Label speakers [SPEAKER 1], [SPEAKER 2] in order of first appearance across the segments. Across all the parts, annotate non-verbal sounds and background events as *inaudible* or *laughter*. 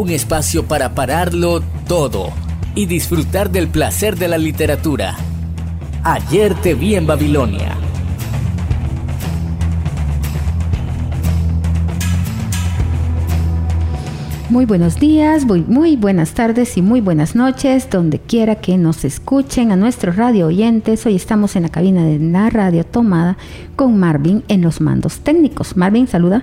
[SPEAKER 1] un espacio para pararlo todo y disfrutar del placer de la literatura. Ayer te vi en Babilonia
[SPEAKER 2] Muy buenos días, muy, muy, buenas tardes y muy buenas noches, donde quiera que nos escuchen a nuestros radio oyentes. Hoy estamos en la cabina de la radio tomada con Marvin en los mandos técnicos. Marvin, saluda.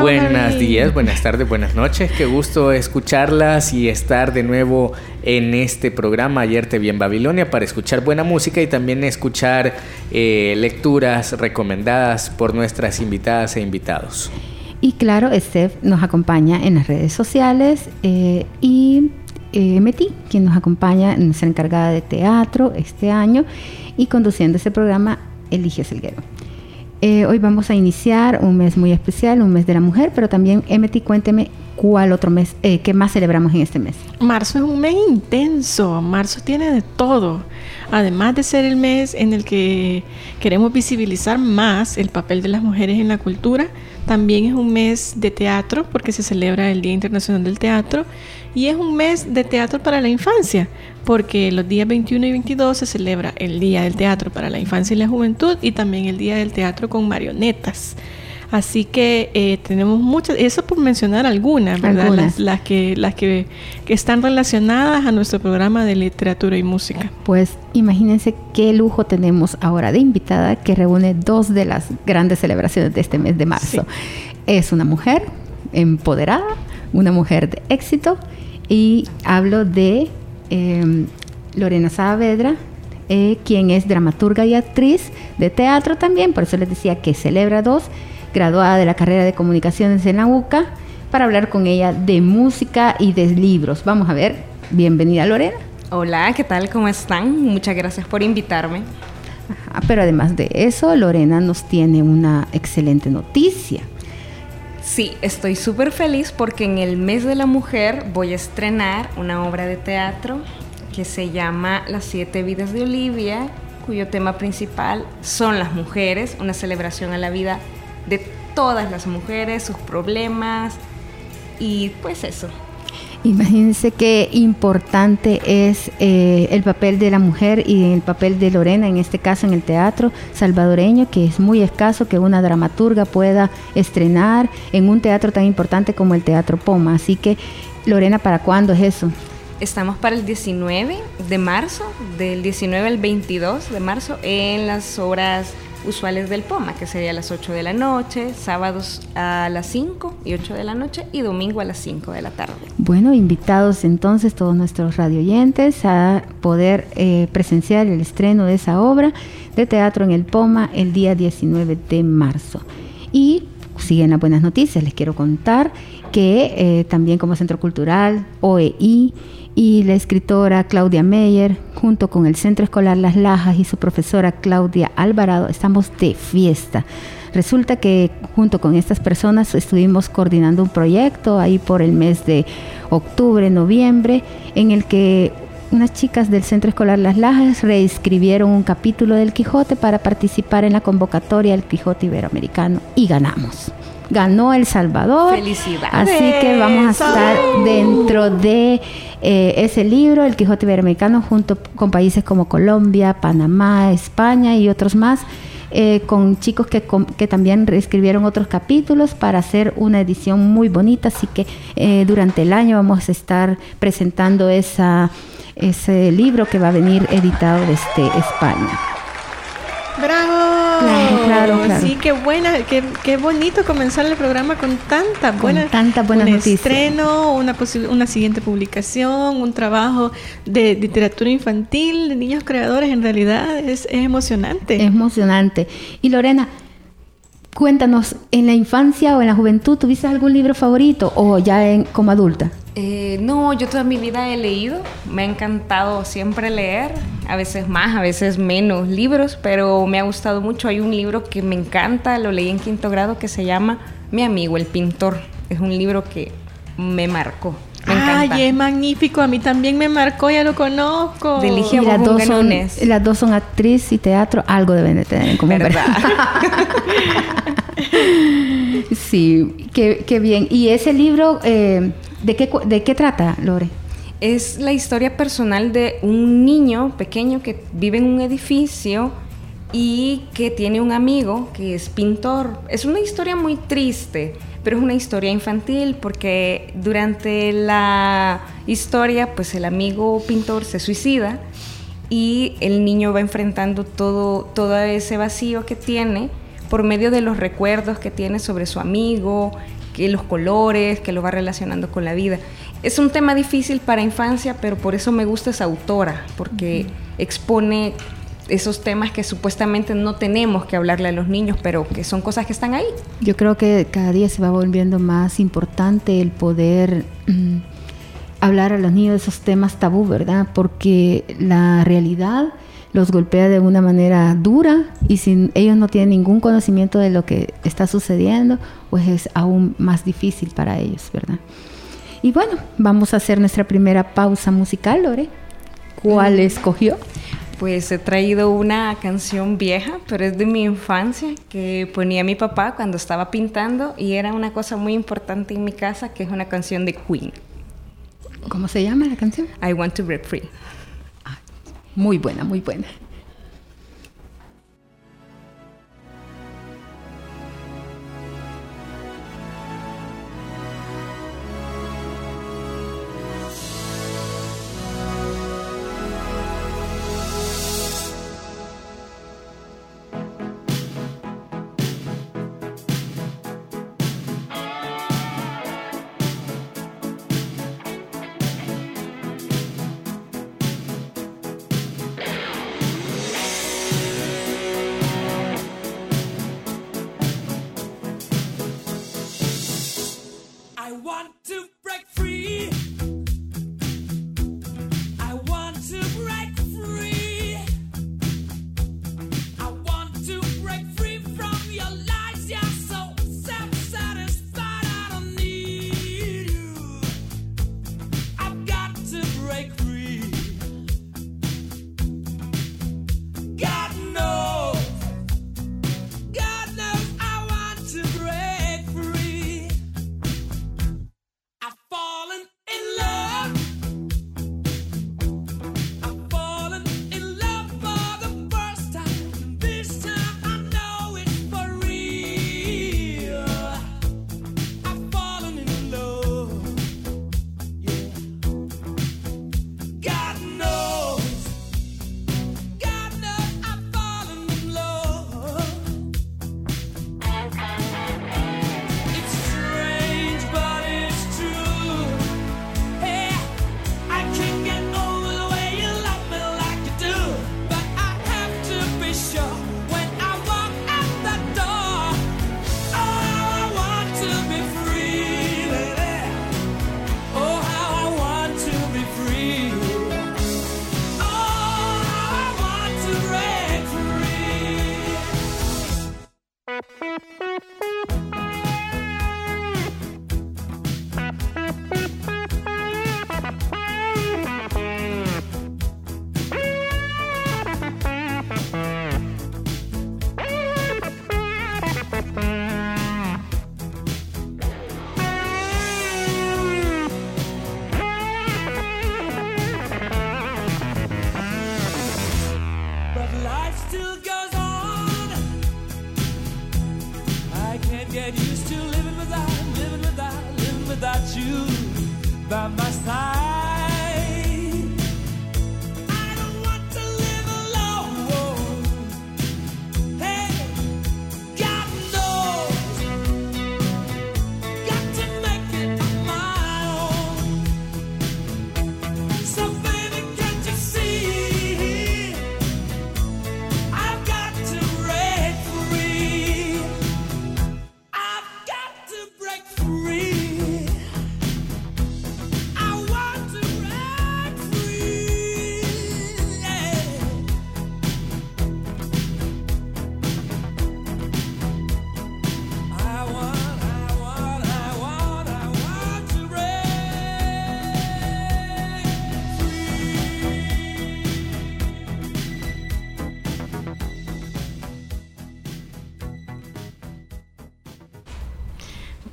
[SPEAKER 3] Buenos días, buenas tardes, buenas noches. Qué gusto escucharlas y estar de nuevo en este programa Ayer te vi en Babilonia para escuchar buena música y también escuchar eh, lecturas recomendadas por nuestras invitadas e invitados.
[SPEAKER 2] Y claro, Steph nos acompaña en las redes sociales eh, y eh, quien nos acompaña, nuestra encargada de teatro este año y conduciendo este programa, Elige Selguero. Eh, hoy vamos a iniciar un mes muy especial, un mes de la mujer, pero también, Emeti, cuénteme cuál otro mes, eh, qué más celebramos en este mes.
[SPEAKER 4] Marzo es un mes intenso, marzo tiene de todo. Además de ser el mes en el que queremos visibilizar más el papel de las mujeres en la cultura, también es un mes de teatro porque se celebra el Día Internacional del Teatro y es un mes de teatro para la infancia porque los días 21 y 22 se celebra el Día del Teatro para la Infancia y la Juventud y también el Día del Teatro con marionetas. Así que eh, tenemos muchas, eso por mencionar algunas, ¿verdad? Las, que, las que, están relacionadas a nuestro programa de literatura y música.
[SPEAKER 2] Pues imagínense qué lujo tenemos ahora de invitada que reúne dos de las grandes celebraciones de este mes de marzo. Es una mujer empoderada, una mujer de éxito y hablo de em, Lorena Saavedra, eh, quien es dramaturga y actriz de teatro también, por eso les decía que celebra dos graduada de la carrera de comunicaciones en la UCA, para hablar con ella de música y de libros. Vamos a ver, bienvenida Lorena.
[SPEAKER 5] Hola, ¿qué tal? ¿Cómo están? Muchas gracias por invitarme.
[SPEAKER 2] pero además de eso, Lorena nos tiene una excelente noticia.
[SPEAKER 5] Sí, estoy súper feliz porque en el mes de la mujer voy a estrenar una obra de teatro que se llama Las siete vidas de Olivia, cuyo tema principal son las mujeres, una celebración a la vida de todas las mujeres, sus problemas y pues eso.
[SPEAKER 2] Imagínense qué importante es eh, el papel de la mujer y el papel de Lorena, en este caso en el teatro salvadoreño, que es muy escaso que una dramaturga pueda estrenar en un teatro tan importante como el Teatro Poma. Así que, Lorena, ¿para cuándo es eso?
[SPEAKER 5] Estamos para el 19 de marzo, del 19 al 22 de marzo, en las obras usuales del POMA, que sería a las 8 de la noche, sábados a las 5 y 8 de la noche y domingo a las 5 de la tarde.
[SPEAKER 2] Bueno, invitados entonces todos nuestros radioyentes a poder eh, presenciar el estreno de esa obra de teatro en el POMA el día 19 de marzo. Y siguen las buenas noticias, les quiero contar que eh, también como Centro Cultural, OEI, y la escritora Claudia Meyer, junto con el Centro Escolar Las Lajas y su profesora Claudia Alvarado, estamos de fiesta. Resulta que junto con estas personas estuvimos coordinando un proyecto ahí por el mes de octubre, noviembre, en el que unas chicas del Centro Escolar Las Lajas reescribieron un capítulo del Quijote para participar en la convocatoria del Quijote Iberoamericano y ganamos ganó El Salvador.
[SPEAKER 5] Felicidades.
[SPEAKER 2] Así que vamos a estar dentro de eh, ese libro, El Quijote Iberoamericano, junto con países como Colombia, Panamá, España y otros más. Eh, con chicos que, que, también reescribieron otros capítulos para hacer una edición muy bonita, así que eh, durante el año vamos a estar presentando esa, ese libro que va a venir editado desde España.
[SPEAKER 4] ¡Bravo!
[SPEAKER 2] Claro.
[SPEAKER 4] Sí, qué buena, qué, qué bonito comenzar el programa con tanta buena,
[SPEAKER 2] con tanta buena
[SPEAKER 4] un estreno, una, una siguiente publicación, un trabajo de literatura infantil, de niños creadores, en realidad es, es emocionante.
[SPEAKER 2] Es emocionante. Y Lorena,
[SPEAKER 6] Cuéntanos, ¿en la infancia o en la juventud tuviste algún libro favorito o ya en, como adulta?
[SPEAKER 5] Eh, no, yo toda mi vida he leído, me ha encantado siempre leer, a veces más, a veces menos libros, pero me ha gustado mucho. Hay un libro que me encanta, lo leí en quinto grado, que se llama Mi amigo el pintor. Es un libro que me marcó.
[SPEAKER 4] Ay, es magnífico, a mí también me marcó, ya lo conozco.
[SPEAKER 6] De las, dos son, las dos son actriz y teatro, algo deben de tener en común. ¿verdad? *laughs* sí, qué, bien. ¿Y ese libro, eh, ¿de, qué, de qué trata, Lore?
[SPEAKER 5] Es la historia personal de un niño pequeño que vive en un edificio y que tiene un amigo que es pintor. Es una historia muy triste pero es una historia infantil porque durante la historia pues el amigo pintor se suicida y el niño va enfrentando todo, todo ese vacío que tiene por medio de los recuerdos que tiene sobre su amigo, que los colores, que lo va relacionando con la vida. Es un tema difícil para infancia, pero por eso me gusta esa autora, porque expone esos temas que supuestamente no tenemos que hablarle a los niños, pero que son cosas que están ahí.
[SPEAKER 6] Yo creo que cada día se va volviendo más importante el poder mm, hablar a los niños de esos temas tabú, ¿verdad? Porque la realidad los golpea de una manera dura y si ellos no tienen ningún conocimiento de lo que está sucediendo, pues es aún más difícil para ellos, ¿verdad? Y bueno, vamos a hacer nuestra primera pausa musical, Lore. ¿Cuál escogió?
[SPEAKER 5] Pues he traído una canción vieja, pero es de mi infancia, que ponía mi papá cuando estaba pintando y era una cosa muy importante en mi casa, que es una canción de Queen.
[SPEAKER 6] ¿Cómo se llama la canción?
[SPEAKER 5] I Want to Break Free.
[SPEAKER 6] Ah, muy buena, muy buena.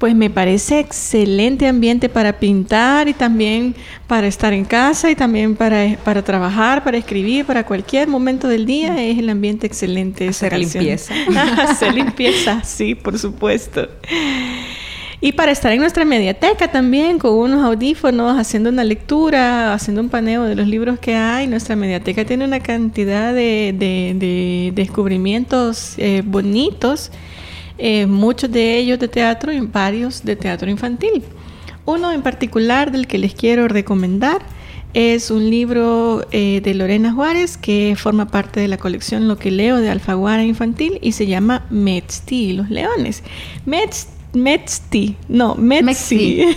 [SPEAKER 4] Pues me parece excelente ambiente para pintar y también para estar en casa y también para, para trabajar, para escribir, para cualquier momento del día es el ambiente excelente.
[SPEAKER 5] Hacer limpieza. *laughs*
[SPEAKER 4] Hacer limpieza, sí, por supuesto. Y para estar en nuestra mediateca también, con unos audífonos, haciendo una lectura, haciendo un paneo de los libros que hay. Nuestra mediateca tiene una cantidad de, descubrimientos eh, bonitos, eh, muchos de ellos de teatro y varios de teatro infantil. Uno en particular del que les quiero recomendar es un libro eh, de Lorena Juárez que forma parte de la colección Lo que leo de Alfaguara Infantil y se llama Metzti, los leones. Metzti Metzti, no, Metzi.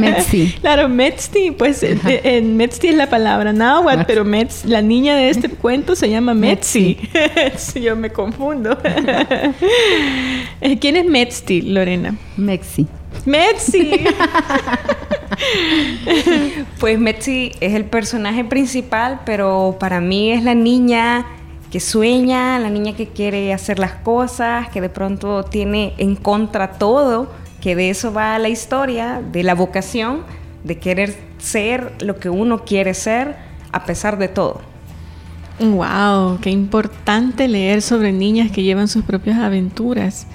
[SPEAKER 2] Metzi. *laughs*
[SPEAKER 4] claro, Metzti, pues en Metzti es la palabra náhuatl, pero Metz, la niña de este cuento se llama Metzi. *laughs* Yo me confundo. *laughs* ¿Quién es Metzti, Lorena?
[SPEAKER 2] Metzi.
[SPEAKER 4] Metzi.
[SPEAKER 5] pues Metzi es el personaje principal, pero para mí es la niña que sueña, la niña que quiere hacer las cosas, que de pronto tiene en contra todo, que de eso va la historia, de la vocación, de querer ser lo que uno quiere ser a pesar de todo.
[SPEAKER 4] Wow, qué importante leer sobre niñas que llevan sus propias aventuras.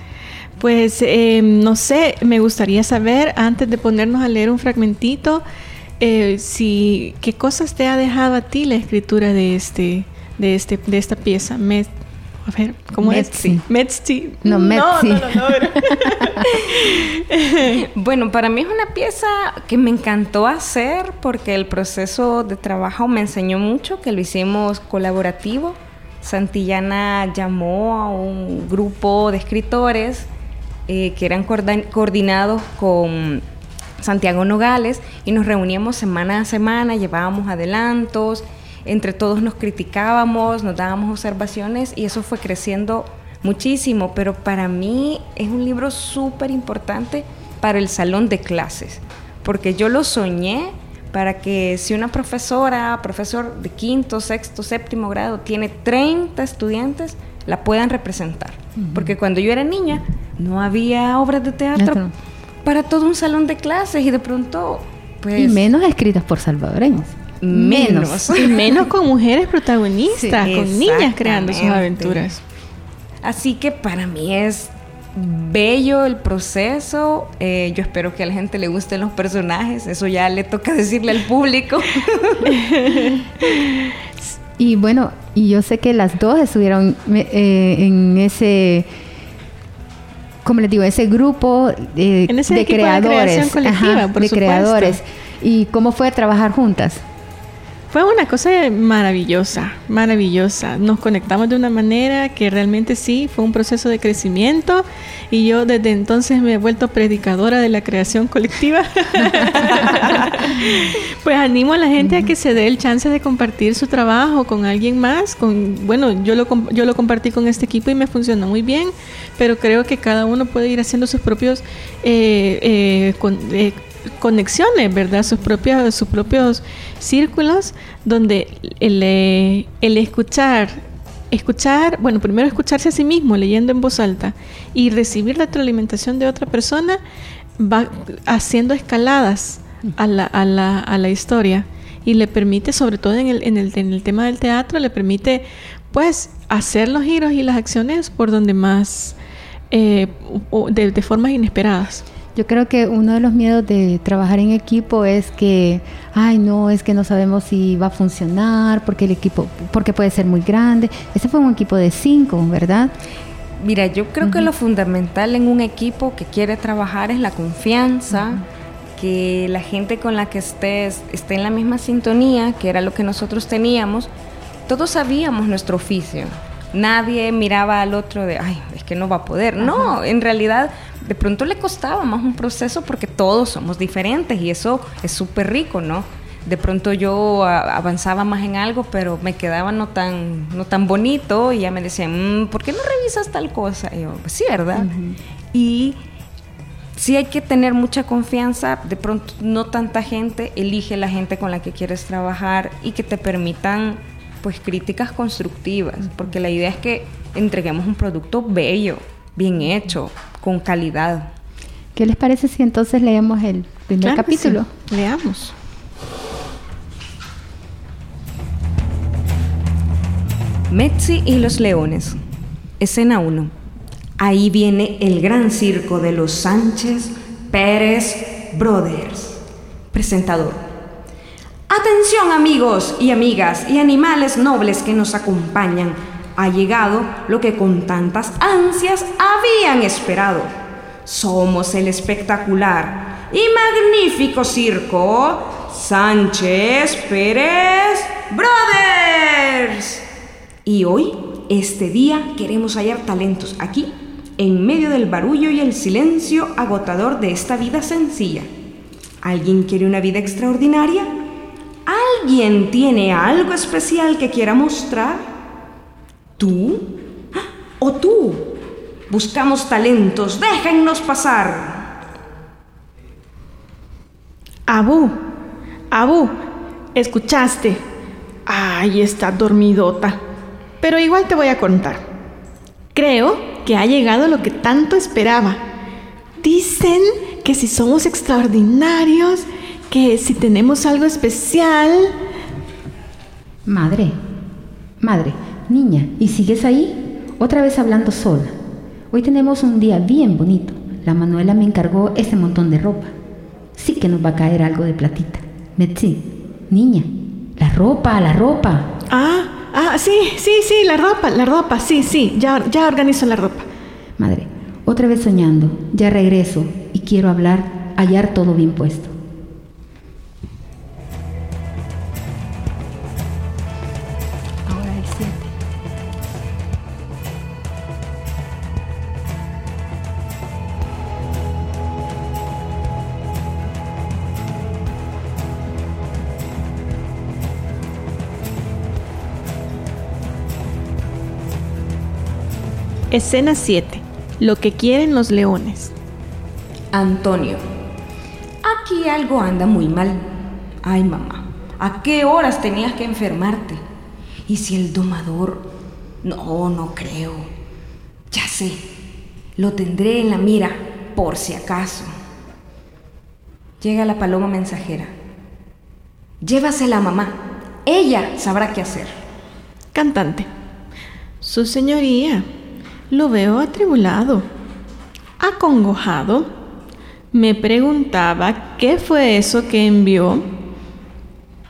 [SPEAKER 4] Pues em, no sé, me gustaría saber antes de ponernos a leer un fragmentito, eh, si qué cosas te ha dejado a ti la escritura de este de, este, de esta pieza. A ver, ¿cómo es? Metzti.
[SPEAKER 2] No, Metzi. No, no, no, *laughs* *laughs*
[SPEAKER 5] bueno, para mí es una pieza que me encantó hacer porque el proceso de trabajo me enseñó mucho, que lo hicimos colaborativo. Santillana llamó a un grupo de escritores eh, que eran coordinados con Santiago Nogales y nos reuníamos semana a semana, llevábamos adelantos entre todos nos criticábamos, nos dábamos observaciones y eso fue creciendo muchísimo, pero para mí es un libro súper importante para el salón de clases, porque yo lo soñé para que si una profesora, profesor de quinto, sexto, séptimo grado tiene 30 estudiantes, la puedan representar. Porque cuando yo era niña no había obras de teatro para todo un salón de clases y de pronto... Pues,
[SPEAKER 2] y menos escritas por salvadoreños
[SPEAKER 4] menos. Y menos con mujeres protagonistas, con niñas creando sus aventuras.
[SPEAKER 5] Así que para mí es bello el proceso. Eh, yo espero que a la gente le gusten los personajes. Eso ya le toca decirle al público.
[SPEAKER 2] y bueno, y yo sé que las dos estuvieron eh, en ese como les digo, ese grupo de, creadores, de, creadores. ¿Y cómo fue trabajar juntas?
[SPEAKER 4] Fue una cosa maravillosa, maravillosa. Nos conectamos de una manera que realmente sí, fue un proceso de crecimiento y yo desde entonces me he vuelto predicadora de la creación colectiva. *laughs* pues animo a la gente a que se dé el chance de compartir su trabajo con alguien más. Con, bueno, yo lo, yo lo compartí con este equipo y me funcionó muy bien, pero creo que cada uno puede ir haciendo sus propios... Eh, eh, eh conexiones, ¿verdad? Sus propios, sus propios círculos donde el, eh, el escuchar, escuchar, bueno, primero escucharse a sí mismo leyendo en voz alta y recibir la retroalimentación de otra persona va haciendo escaladas a la, a la, a la historia y le permite, sobre todo en el, en el, en el tema del teatro, le permite pues hacer los giros y las acciones por donde más, eh, de, de formas inesperadas.
[SPEAKER 2] Yo creo que uno de los miedos de trabajar en equipo es que, ay, no, es que no sabemos si va a funcionar, porque el equipo, porque puede ser muy grande. Este fue un equipo de cinco, ¿verdad?
[SPEAKER 5] Mira, yo creo que lo fundamental en un equipo que quiere trabajar es la confianza, que la gente con la que estés esté en la misma sintonía, que era lo que nosotros teníamos. Todos sabíamos nuestro oficio. Nadie miraba al otro de, ay, es que no va a poder. No, en realidad de pronto le costaba más un proceso porque todos somos diferentes y eso es súper rico, ¿no? De pronto yo avanzaba más en algo, pero me quedaba no tan, no tan bonito y ya me decían, mm, ¿por qué no revisas tal cosa? Y yo, pues sí, ¿verdad? Y sí hay que tener mucha confianza, de pronto no tanta gente, elige la gente con la que quieres trabajar y que te permitan pues críticas constructivas, porque la idea es que entreguemos un producto bello, bien hecho, con calidad.
[SPEAKER 2] ¿Qué les parece si entonces leemos el primer capítulo?
[SPEAKER 4] Leamos.
[SPEAKER 5] Metzi y los leones. Escena 1. Ahí viene el gran circo de los Sánchez Pérez Brothers. Presentador. Atención amigos y amigas y animales nobles que nos acompañan. Ha llegado lo que con tantas ansias habían esperado. Somos el espectacular y magnífico circo Sánchez Pérez Brothers. Y hoy, este día, queremos hallar talentos aquí, en medio del barullo y el silencio agotador de esta vida sencilla. ¿Alguien quiere una vida extraordinaria? ¿Alguien tiene algo especial que quiera mostrar? ¿Tú? ¿O tú? Buscamos talentos, déjennos pasar.
[SPEAKER 4] Abu, Abu, ¿escuchaste? Ay, está dormidota. Pero igual te voy a contar. Creo que ha llegado lo que tanto esperaba. Dicen que si somos extraordinarios, que si tenemos algo especial...
[SPEAKER 2] Madre, madre, niña, ¿y sigues ahí? Otra vez hablando sola. Hoy tenemos un día bien bonito. La Manuela me encargó ese montón de ropa. Sí que nos va a caer algo de platita. Metzi, niña, la ropa, la ropa.
[SPEAKER 4] Ah, Ah, sí, sí, sí, la ropa, la ropa, sí, sí, ya, ya organizo la ropa.
[SPEAKER 2] Madre, otra vez soñando, ya regreso y quiero hablar, hallar todo bien puesto.
[SPEAKER 4] Escena 7. Lo que quieren los leones.
[SPEAKER 5] Antonio. Aquí algo anda muy mal. Ay, mamá, ¿a qué horas tenías que enfermarte? ¿Y si el domador... No, no creo. Ya sé. Lo tendré en la mira, por si acaso. Llega la paloma mensajera. Llévasela a mamá. Ella sabrá qué hacer.
[SPEAKER 4] Cantante. Su señoría, lo veo atribulado, acongojado. Me preguntaba qué fue eso que envió.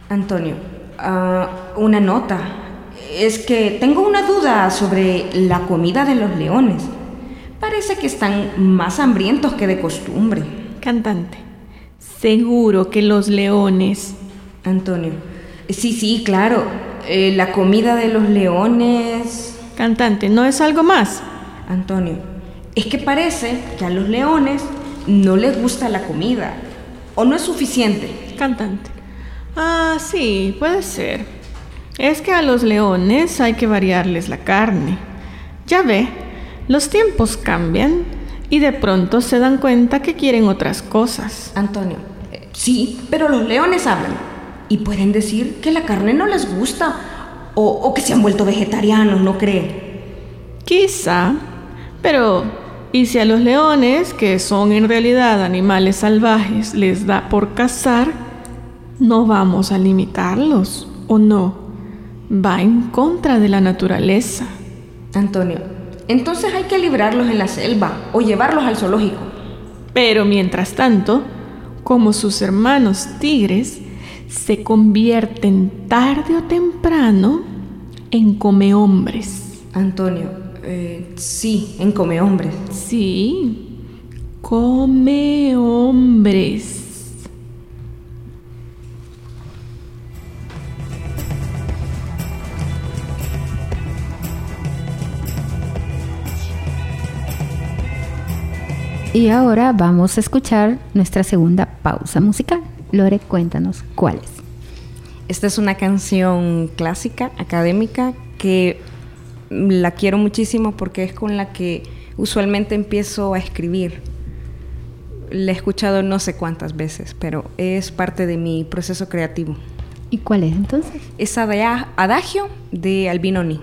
[SPEAKER 5] Antonio, ah, una nota. Es que tengo una duda sobre la comida de los leones. Parece que están más hambrientos que de costumbre.
[SPEAKER 4] Cantante, seguro que los leones...
[SPEAKER 5] Antonio, sí, sí, claro. Eh, la comida de los leones...
[SPEAKER 4] Cantante, ¿no es algo más?
[SPEAKER 5] Antonio, es que parece que a los leones no les gusta la comida o no es suficiente.
[SPEAKER 4] Cantante. Ah, sí, puede ser. Es que a los leones hay que variarles la carne. Ya ve, los tiempos cambian y de pronto se dan cuenta que quieren otras cosas.
[SPEAKER 5] Antonio, eh, sí, pero los leones hablan y pueden decir que la carne no les gusta o, o que se han vuelto vegetarianos, ¿no cree?
[SPEAKER 4] Quizá, pero, ¿y si a los leones, que son en realidad animales salvajes, les da por cazar, no vamos a limitarlos, ¿o no? Va en contra de la naturaleza.
[SPEAKER 5] Antonio, entonces hay que librarlos en la selva o llevarlos al zoológico.
[SPEAKER 4] Pero mientras tanto, como sus hermanos tigres, se convierten tarde o temprano en comehombres.
[SPEAKER 5] Antonio, eh, sí, en Come Hombres.
[SPEAKER 4] Sí, Come Hombres.
[SPEAKER 2] Y ahora vamos a escuchar nuestra segunda pausa musical. Lore, cuéntanos cuál es.
[SPEAKER 5] Esta es una canción clásica, académica, que la quiero muchísimo porque es con la que usualmente empiezo a escribir. La he escuchado no sé cuántas veces, pero es parte de mi proceso creativo.
[SPEAKER 2] ¿Y cuál es entonces?
[SPEAKER 5] Es Adagio de Albinoni.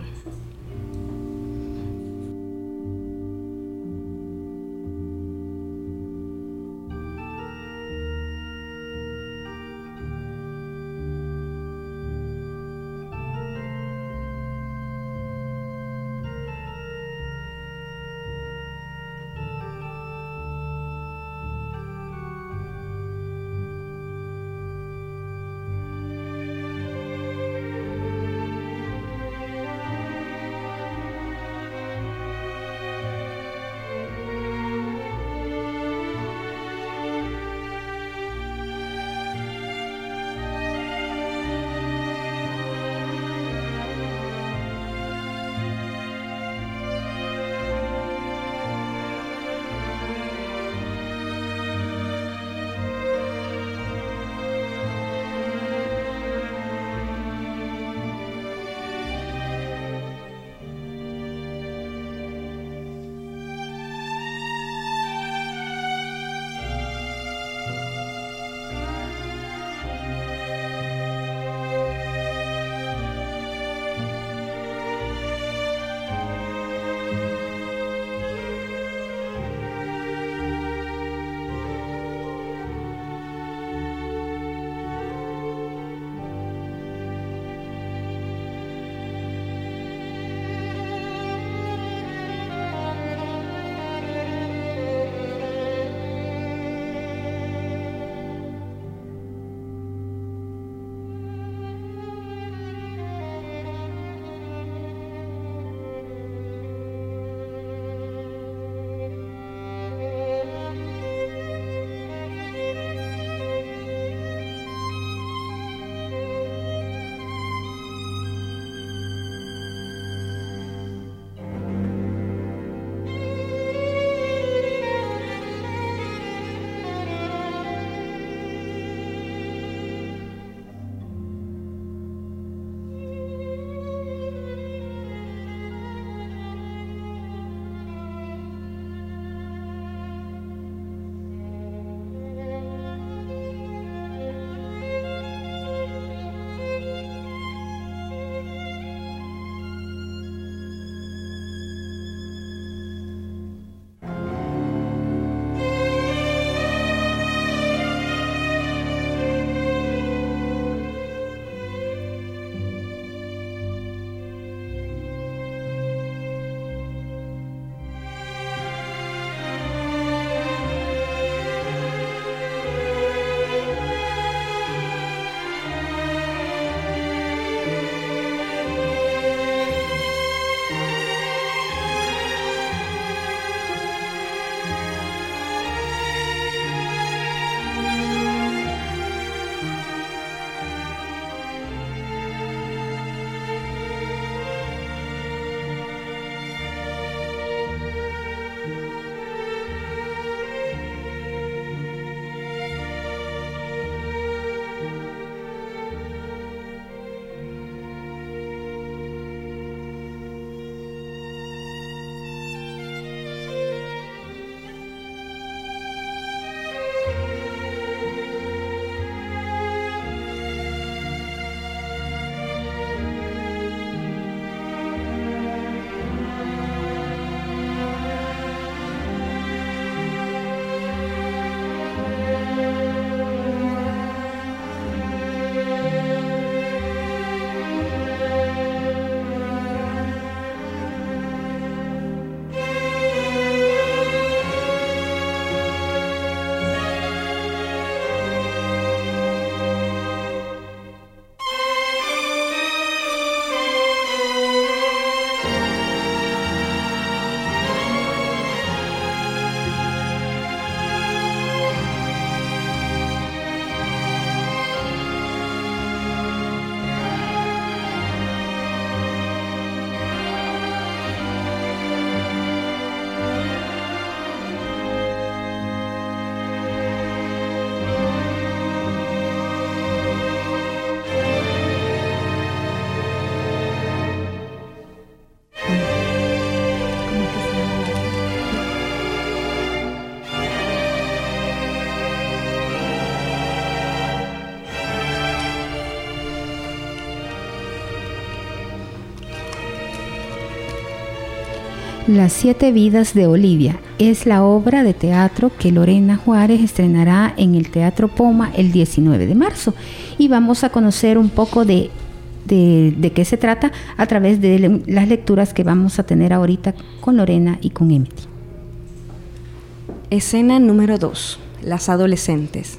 [SPEAKER 2] Las siete vidas de Olivia es la obra de teatro que Lorena Juárez estrenará en el Teatro Poma el 19 de marzo. Y vamos a conocer un poco de, de, qué se trata a través de las lecturas que vamos a tener ahorita con Lorena y con Emily.
[SPEAKER 5] Escena número 2. Las adolescentes.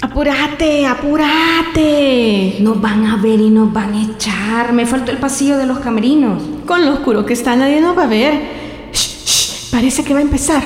[SPEAKER 4] Apúrate, apúrate.
[SPEAKER 5] Nos van a ver y nos van a echar. Me faltó el pasillo de los camerinos.
[SPEAKER 4] Con lo oscuro que está, nadie nos va a ver. Shh, parece que va a empezar.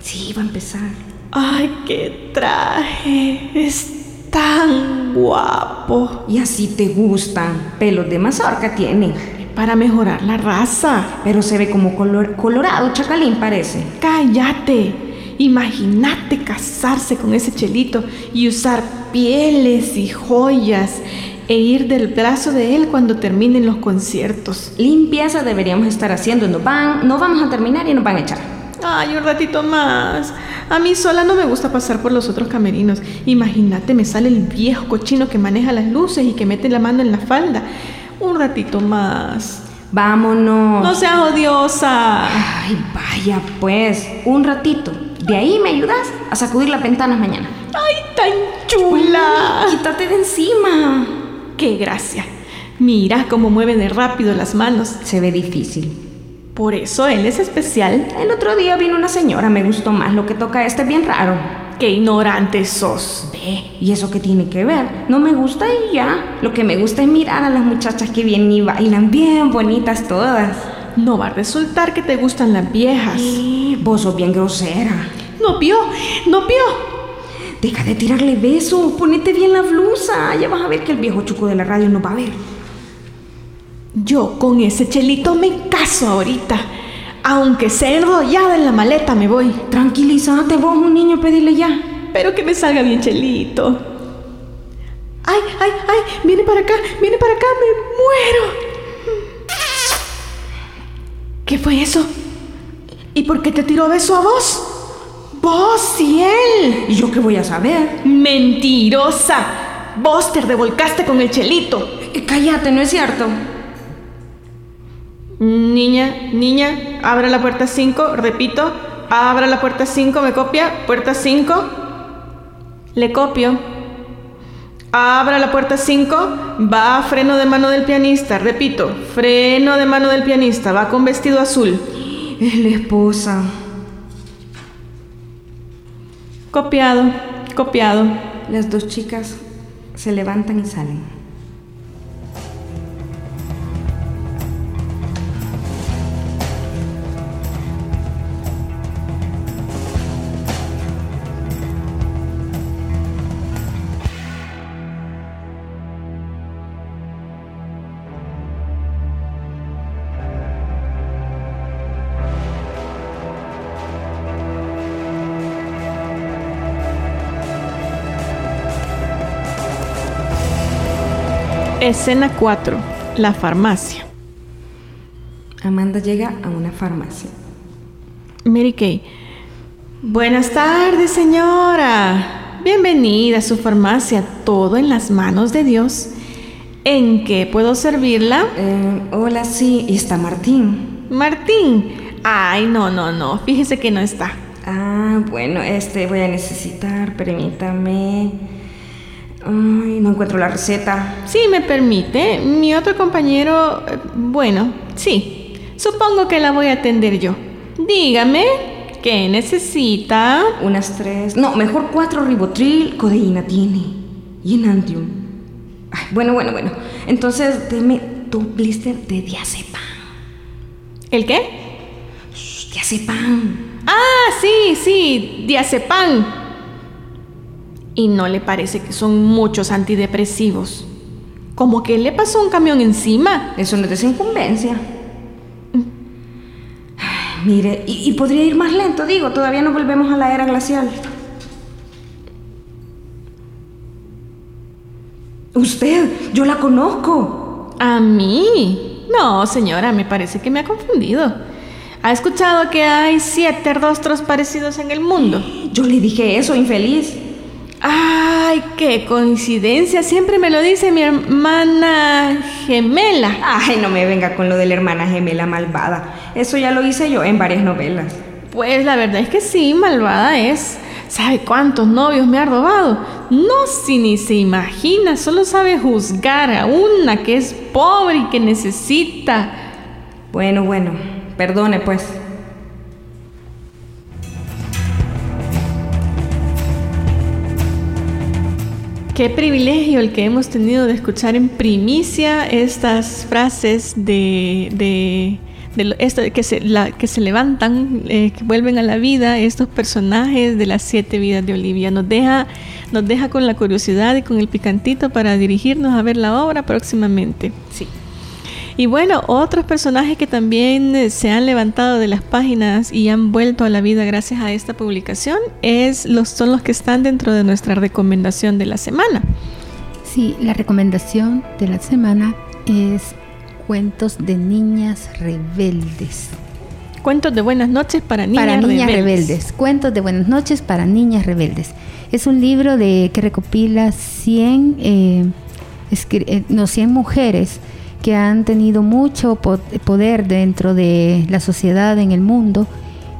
[SPEAKER 5] Sí, va a empezar.
[SPEAKER 4] Ay, qué traje. Es tan guapo.
[SPEAKER 5] Y así te gustan. Pelos de mazorca tiene.
[SPEAKER 4] Para mejorar la raza.
[SPEAKER 5] Pero se ve como color, colorado, chacalín parece.
[SPEAKER 4] Cállate. Imagínate casarse con ese chelito y usar pieles y joyas e ir del brazo de él cuando terminen los conciertos.
[SPEAKER 5] Limpieza deberíamos estar haciendo. no van, no vamos a terminar y nos van a echar.
[SPEAKER 4] Ay, un ratito más. A mí sola no me gusta pasar por los otros camerinos. Imagínate, me sale el viejo cochino que maneja las luces y que mete la mano en la falda. Un ratito más.
[SPEAKER 5] Vámonos.
[SPEAKER 4] No seas odiosa.
[SPEAKER 5] Ay, vaya pues, un ratito. De ahí me ayudas a sacudir las ventanas mañana.
[SPEAKER 4] ¡Ay, tan chula!
[SPEAKER 5] quítate de encima.
[SPEAKER 4] ¡Qué gracia! Mira cómo mueve de rápido las manos.
[SPEAKER 5] Se ve difícil.
[SPEAKER 4] Por eso él es especial.
[SPEAKER 5] El otro día vino una señora, me gustó más lo que toca este, bien raro.
[SPEAKER 4] ¡Qué ignorante sos!
[SPEAKER 5] Ve, ¿y eso qué tiene que ver? No me gusta y ya. Lo que me gusta es mirar a las muchachas que vienen y bailan bien bonitas todas.
[SPEAKER 4] No va a resultar que te gustan las viejas.
[SPEAKER 5] vos sos bien grosera.
[SPEAKER 4] No vio, no vio.
[SPEAKER 5] Deja de tirarle besos, ponete bien la blusa. Ya vas a ver que el viejo chuco de la radio no va a ver.
[SPEAKER 4] Yo con ese chelito me caso ahorita. Aunque sea enrollada en la maleta, me voy.
[SPEAKER 5] Tranquilízate vos, un niño, pedirle ya.
[SPEAKER 4] Pero que me salga bien chelito. Ay, ay, ay, viene para acá, viene para acá, me muero. ¿Qué fue eso? ¿Y por qué te tiró beso a vos? Vos y él.
[SPEAKER 5] ¿Y yo qué voy a saber?
[SPEAKER 4] Mentirosa. Vos te revolcaste con el chelito.
[SPEAKER 5] Eh, cállate, no es cierto.
[SPEAKER 4] Niña, niña, abra la puerta 5, repito, abra la puerta 5, me copia, puerta 5. Le copio. Abra la puerta 5, va a freno de mano del pianista, repito, freno de mano del pianista, va con vestido azul.
[SPEAKER 5] Es la esposa.
[SPEAKER 4] Copiado, copiado.
[SPEAKER 5] Las dos chicas se levantan y salen.
[SPEAKER 4] Escena 4. La farmacia.
[SPEAKER 5] Amanda llega a una farmacia.
[SPEAKER 4] Mary Kay. Buenas tardes, señora. Bienvenida a su farmacia. Todo en las manos de Dios. ¿En qué puedo servirla?
[SPEAKER 5] Eh, hola, sí. está Martín?
[SPEAKER 4] Martín. Ay, no, no, no. Fíjese que no está.
[SPEAKER 5] Ah, bueno, este voy a necesitar. Permítame. Ay, no encuentro la receta.
[SPEAKER 4] Sí, me permite. Mi otro compañero, eh, bueno, sí. Supongo que la voy a atender yo. Dígame, ¿qué necesita?
[SPEAKER 5] Unas tres. No, mejor cuatro ribotril, codeína tiene. Y enantium. Ay, bueno, bueno, bueno. Entonces, deme tu blister de diazepam.
[SPEAKER 4] ¿El qué?
[SPEAKER 5] diazepam.
[SPEAKER 4] Ah, sí, sí, diazepam y no le parece que son muchos antidepresivos. Como que le pasó un camión encima.
[SPEAKER 5] Eso no es desincumbencia. mire, y, podría ir más lento, digo, todavía no volvemos a la era glacial. Usted, yo la conozco.
[SPEAKER 4] ¿A mí? No, señora, me parece que me ha confundido. ¿Ha escuchado que hay siete rostros parecidos en el mundo?
[SPEAKER 5] Yo le dije eso, infeliz.
[SPEAKER 4] ¡Ay, qué coincidencia! Siempre me lo dice mi hermana gemela.
[SPEAKER 5] Ay, no me venga con lo de la hermana gemela malvada. Eso ya lo hice yo en varias novelas.
[SPEAKER 4] Pues la verdad es que sí, malvada es. ¿Sabe cuántos novios me ha robado? No, si ni se imagina, solo sabe juzgar a una que es pobre y que necesita.
[SPEAKER 5] Bueno, bueno, perdone pues.
[SPEAKER 4] Qué privilegio el que hemos tenido de escuchar en primicia estas frases de, de, esto, que, se, la, que se levantan, eh, que vuelven a la vida, estos personajes de las siete vidas de Olivia. Nos deja, nos deja con la curiosidad y con el picantito para dirigirnos a ver la obra próximamente.
[SPEAKER 5] Sí.
[SPEAKER 4] Y bueno, otros personajes que también eh, se han levantado de las páginas y han vuelto a la vida gracias a esta publicación es los, son los que están dentro de nuestra recomendación de la semana.
[SPEAKER 2] Sí, la recomendación de la semana es cuentos de niñas rebeldes.
[SPEAKER 4] Cuentos de buenas noches para niñas,
[SPEAKER 2] para niñas
[SPEAKER 4] rebeldes.
[SPEAKER 2] Cuentos de buenas noches para niñas rebeldes. Es un libro de, que recopila 100, eh, eh, no, 100 mujeres que han tenido mucho poder dentro de la sociedad, en el mundo,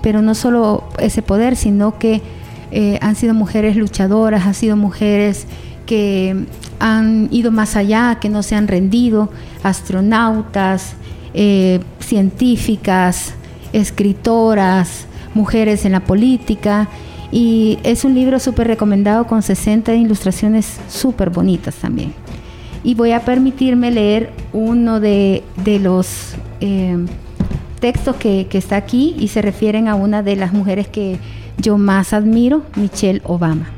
[SPEAKER 2] pero no solo ese poder, sino que eh, han sido mujeres luchadoras, han sido mujeres que han ido más allá, que no se han rendido, astronautas, eh, científicas, escritoras, mujeres en la política. Y es un libro súper recomendado con 60 ilustraciones súper bonitas también y voy a permitirme leer uno de, los eh, textos que, que, está aquí y se refieren a una de las mujeres que yo más admiro, Michelle Obama.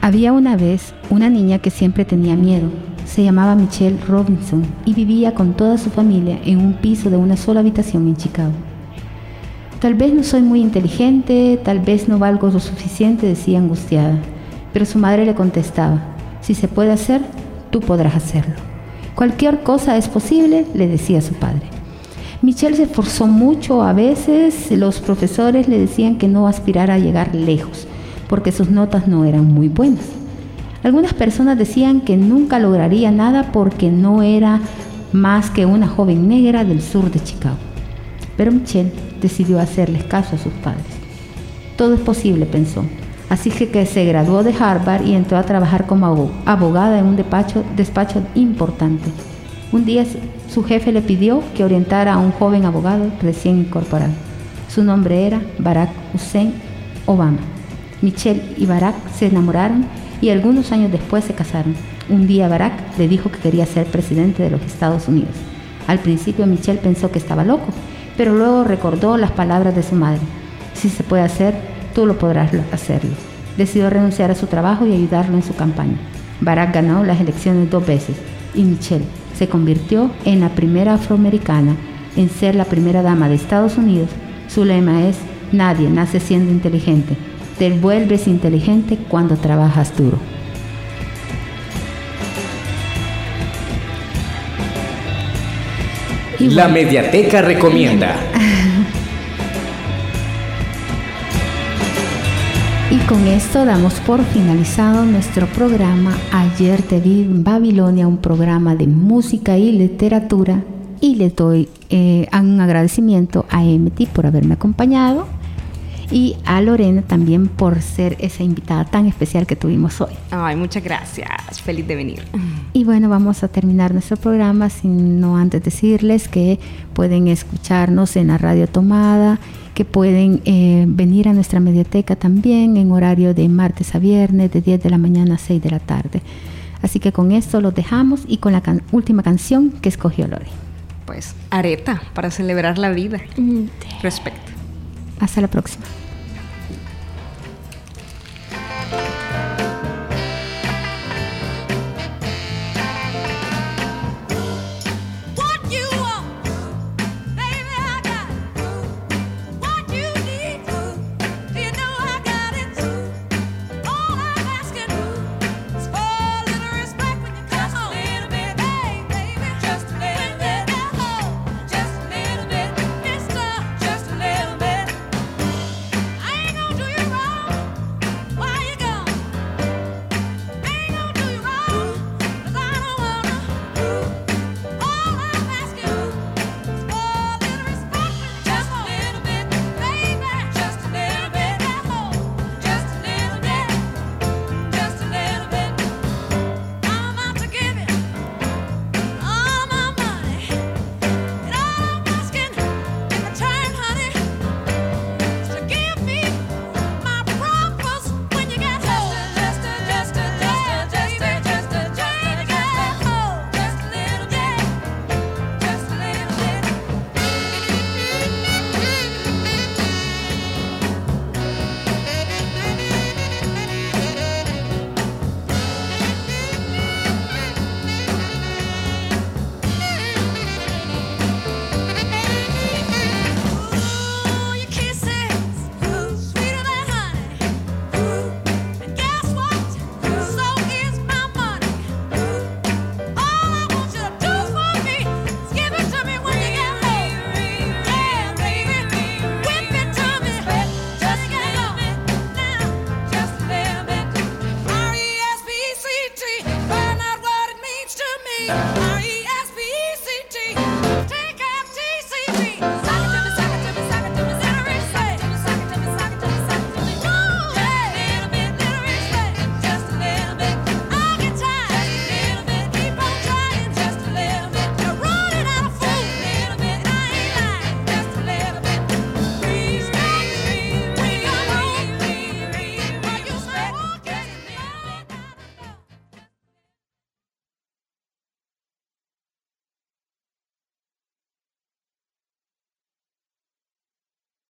[SPEAKER 2] Había una vez una niña que siempre tenía miedo. Se llamaba Michelle Robinson y vivía con toda su familia en un piso de una sola habitación en Chicago. Tal vez no soy muy inteligente, tal vez no valgo lo suficiente, decía angustiada. Pero su madre le contestaba, si se puede hacer, tú podrás hacerlo. Cualquier cosa es posible, le decía su padre. Michelle se esforzó mucho, a veces los profesores le decían que no aspirara a llegar lejos, porque sus notas no eran muy buenas. Algunas personas decían que nunca lograría nada porque no era más que una joven negra del sur de Chicago. Pero Michelle decidió hacerles caso a sus padres. Todo es posible, pensó. Así que, se graduó de Harvard y entró a trabajar como abogada en un despacho, despacho importante. Un día su jefe le pidió que orientara a un joven abogado recién incorporado. Su nombre era Barack Hussein Obama. Michelle y Barack se enamoraron y algunos años después se casaron. Un día Barack le dijo que quería ser presidente de los Estados Unidos. Al principio Michelle pensó que estaba loco, pero luego recordó las palabras de su madre. Si se puede hacer, tú lo podrás hacerlo. Decidió renunciar a su trabajo y ayudarlo en su campaña. Barack ganó las elecciones dos veces y Michelle se convirtió en la primera afroamericana en ser la primera dama de Estados Unidos. Su lema es, nadie nace siendo inteligente, te vuelves inteligente cuando trabajas duro.
[SPEAKER 1] La Mediateca recomienda.
[SPEAKER 2] Y con esto damos por finalizado nuestro programa Ayer te vi en Babilonia, un programa de música y literatura. Y le doy eh, un agradecimiento a Emity por haberme acompañado y a Lorena también por ser esa invitada tan especial que tuvimos hoy.
[SPEAKER 5] Ay, muchas gracias. Feliz de venir.
[SPEAKER 2] Y bueno, vamos a terminar nuestro programa, no antes decirles que pueden escucharnos en la radio tomada, que pueden eh, venir a nuestra mediateca también en horario de martes a viernes, de 10 de la mañana a 6 de la tarde. Así que con esto los dejamos y con la última canción que escogió Lore.
[SPEAKER 5] Pues areta para celebrar la vida. Mm. Respecto.
[SPEAKER 2] Hasta la próxima.